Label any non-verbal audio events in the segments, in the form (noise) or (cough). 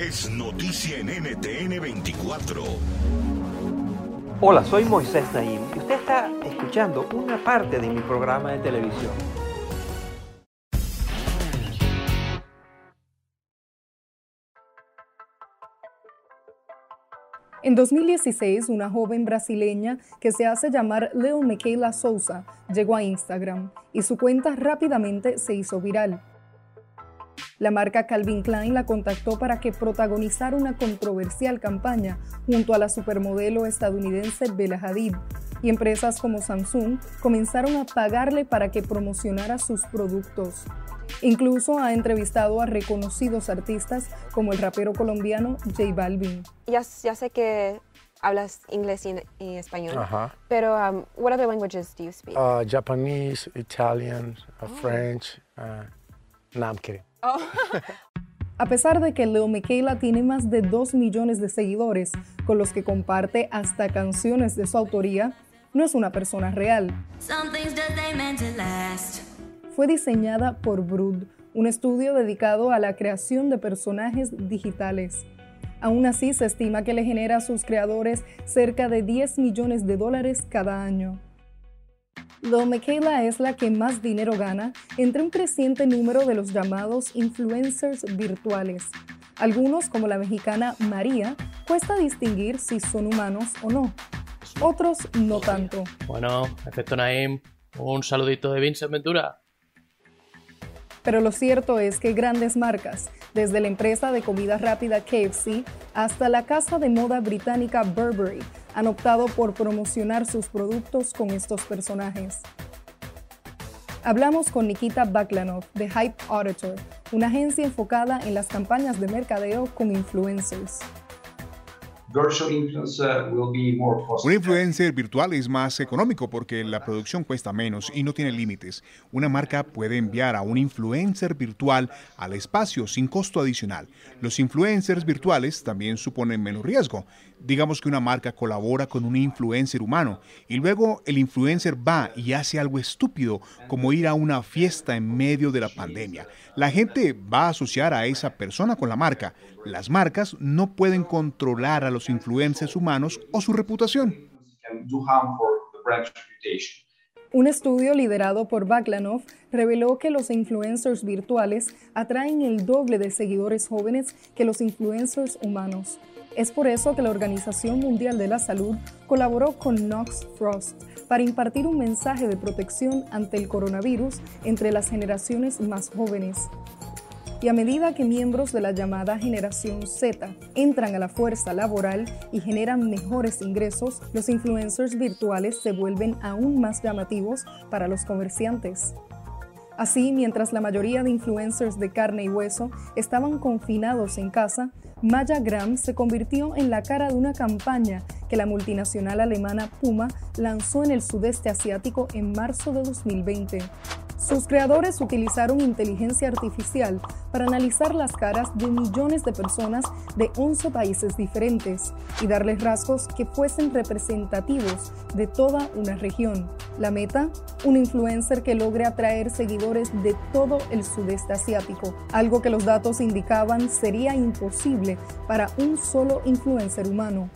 Es noticia en NTN 24. Hola, soy Moisés Naim y usted está escuchando una parte de mi programa de televisión. En 2016, una joven brasileña que se hace llamar Leo Michaela Souza llegó a Instagram y su cuenta rápidamente se hizo viral. La marca Calvin Klein la contactó para que protagonizara una controversial campaña junto a la supermodelo estadounidense Bella Hadid, y empresas como Samsung comenzaron a pagarle para que promocionara sus productos. Incluso ha entrevistado a reconocidos artistas como el rapero colombiano J Balvin. Ya, ya sé que hablas inglés y, español, pero um, what other languages do you speak? Uh, Japanese, Italian, uh, oh. French, Namke. Oh. (laughs) A pesar de que Leo Michaela tiene más de 2 millones de seguidores, con los que comparte hasta canciones de su autoría, no es una persona real. Fue diseñada por Brood, un estudio dedicado a la creación de personajes digitales. Aún así, se estima que le genera a sus creadores cerca de 10 millones de dólares cada año. Lo Michaela es la que más dinero gana entre un creciente número de los llamados influencers virtuales. Algunos, como la mexicana María, cuesta distinguir si son humanos o no otros no tanto. Bueno, efecto Naim, un saludito de Vincent Ventura. Pero lo cierto es que grandes marcas, desde la empresa de comida rápida KFC hasta la casa de moda británica Burberry, han optado por promocionar sus productos con estos personajes. Hablamos con Nikita Baklanov de Hype Auditor, una agencia enfocada en las campañas de mercadeo con influencers. Un influencer virtual es más económico porque la producción cuesta menos y no tiene límites. Una marca puede enviar a un influencer virtual al espacio sin costo adicional. Los influencers virtuales también suponen menos riesgo. Digamos que una marca colabora con un influencer humano y luego el influencer va y hace algo estúpido como ir a una fiesta en medio de la pandemia. La gente va a asociar a esa persona con la marca. Las marcas no pueden controlar a los influencers humanos o su reputación. Un estudio liderado por Baklanov reveló que los influencers virtuales atraen el doble de seguidores jóvenes que los influencers humanos. Es por eso que la Organización Mundial de la Salud colaboró con Knox Frost para impartir un mensaje de protección ante el coronavirus entre las generaciones más jóvenes. Y a medida que miembros de la llamada generación Z entran a la fuerza laboral y generan mejores ingresos, los influencers virtuales se vuelven aún más llamativos para los comerciantes. Así, mientras la mayoría de influencers de carne y hueso estaban confinados en casa, Maya Gram se convirtió en la cara de una campaña que la multinacional alemana Puma lanzó en el sudeste asiático en marzo de 2020. Sus creadores utilizaron inteligencia artificial para analizar las caras de millones de personas de 11 países diferentes y darles rasgos que fuesen representativos de toda una región. La meta, un influencer que logre atraer seguidores de todo el sudeste asiático, algo que los datos indicaban sería imposible para un solo influencer humano.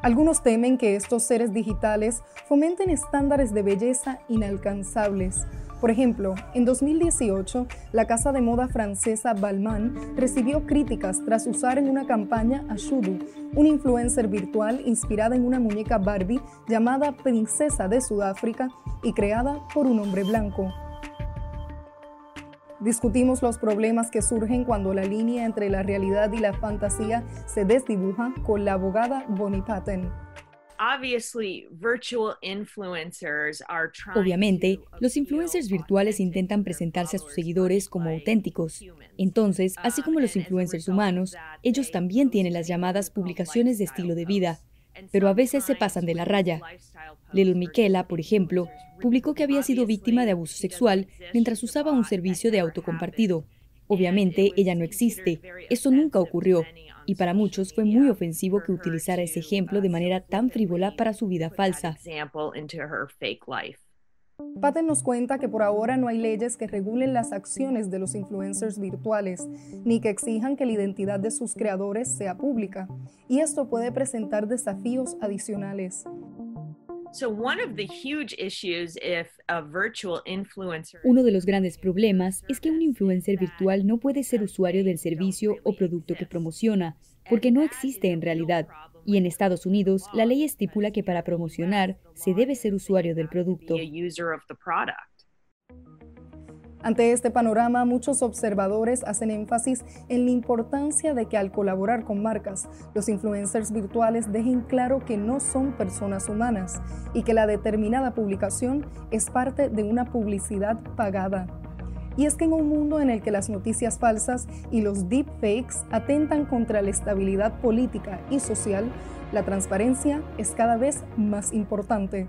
Algunos temen que estos seres digitales fomenten estándares de belleza inalcanzables, Por ejemplo, en 2018, la casa de moda francesa Balmain recibió críticas tras usar en una campaña a Shudu, un influencer virtual inspirada en una muñeca Barbie llamada Princesa de Sudáfrica y creada por un hombre blanco. Discutimos los problemas que surgen cuando la línea entre la realidad y la fantasía se desdibuja con la abogada Bonnie Patton. Obviamente, los influencers virtuales intentan presentarse a sus seguidores como auténticos. Entonces, así como los influencers humanos, ellos también tienen las llamadas publicaciones de estilo de vida, pero a veces se pasan de la raya. Lil Miquela, por ejemplo, publicó que había sido víctima de abuso sexual mientras usaba un servicio de autocompartido. Obviamente, ella no existe. Eso nunca ocurrió y para muchos fue muy ofensivo que utilizara ese ejemplo de manera tan frívola para su vida falsa. Patton nos cuenta que por ahora no hay leyes que regulen las acciones de los influencers virtuales, ni que exijan que la identidad de sus creadores sea pública, y esto puede presentar desafíos adicionales. Uno de los grandes problemas es que un influencer virtual no puede ser usuario del servicio o producto que promociona, porque no existe en realidad. Y en Estados Unidos, la ley estipula que para promocionar se debe ser usuario del producto. Ante este panorama, muchos observadores hacen énfasis en la importancia de que al colaborar con marcas, los influencers virtuales dejen claro que no son personas humanas y que la determinada publicación es parte de una publicidad pagada. Y es que en un mundo en el que las noticias falsas y los deepfakes atentan contra la estabilidad política y social, la transparencia es cada vez más importante.